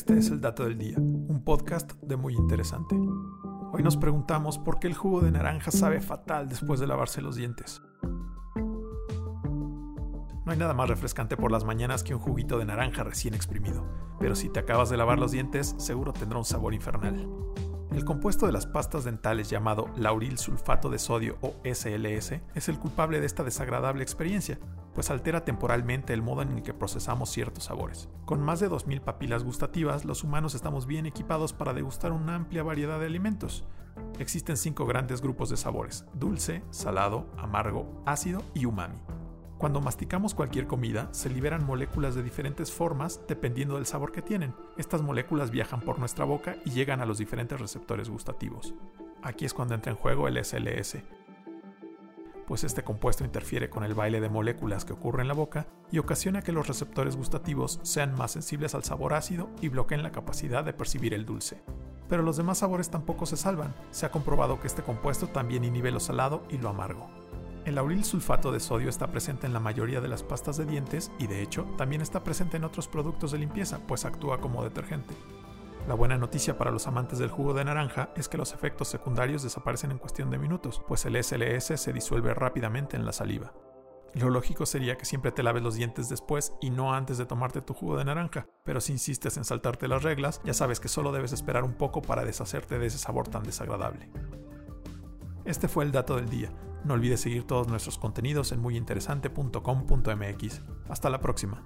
Este es el dato del día, un podcast de muy interesante. Hoy nos preguntamos por qué el jugo de naranja sabe fatal después de lavarse los dientes. No hay nada más refrescante por las mañanas que un juguito de naranja recién exprimido, pero si te acabas de lavar los dientes, seguro tendrá un sabor infernal. El compuesto de las pastas dentales llamado lauril sulfato de sodio o SLS es el culpable de esta desagradable experiencia, pues altera temporalmente el modo en el que procesamos ciertos sabores. Con más de 2.000 papilas gustativas, los humanos estamos bien equipados para degustar una amplia variedad de alimentos. Existen cinco grandes grupos de sabores, dulce, salado, amargo, ácido y umami. Cuando masticamos cualquier comida, se liberan moléculas de diferentes formas dependiendo del sabor que tienen. Estas moléculas viajan por nuestra boca y llegan a los diferentes receptores gustativos. Aquí es cuando entra en juego el SLS, pues este compuesto interfiere con el baile de moléculas que ocurre en la boca y ocasiona que los receptores gustativos sean más sensibles al sabor ácido y bloqueen la capacidad de percibir el dulce. Pero los demás sabores tampoco se salvan, se ha comprobado que este compuesto también inhibe lo salado y lo amargo. El lauril sulfato de sodio está presente en la mayoría de las pastas de dientes y de hecho también está presente en otros productos de limpieza, pues actúa como detergente. La buena noticia para los amantes del jugo de naranja es que los efectos secundarios desaparecen en cuestión de minutos, pues el SLS se disuelve rápidamente en la saliva. Lo lógico sería que siempre te laves los dientes después y no antes de tomarte tu jugo de naranja, pero si insistes en saltarte las reglas, ya sabes que solo debes esperar un poco para deshacerte de ese sabor tan desagradable. Este fue el dato del día. No olvides seguir todos nuestros contenidos en muyinteresante.com.mx. Hasta la próxima.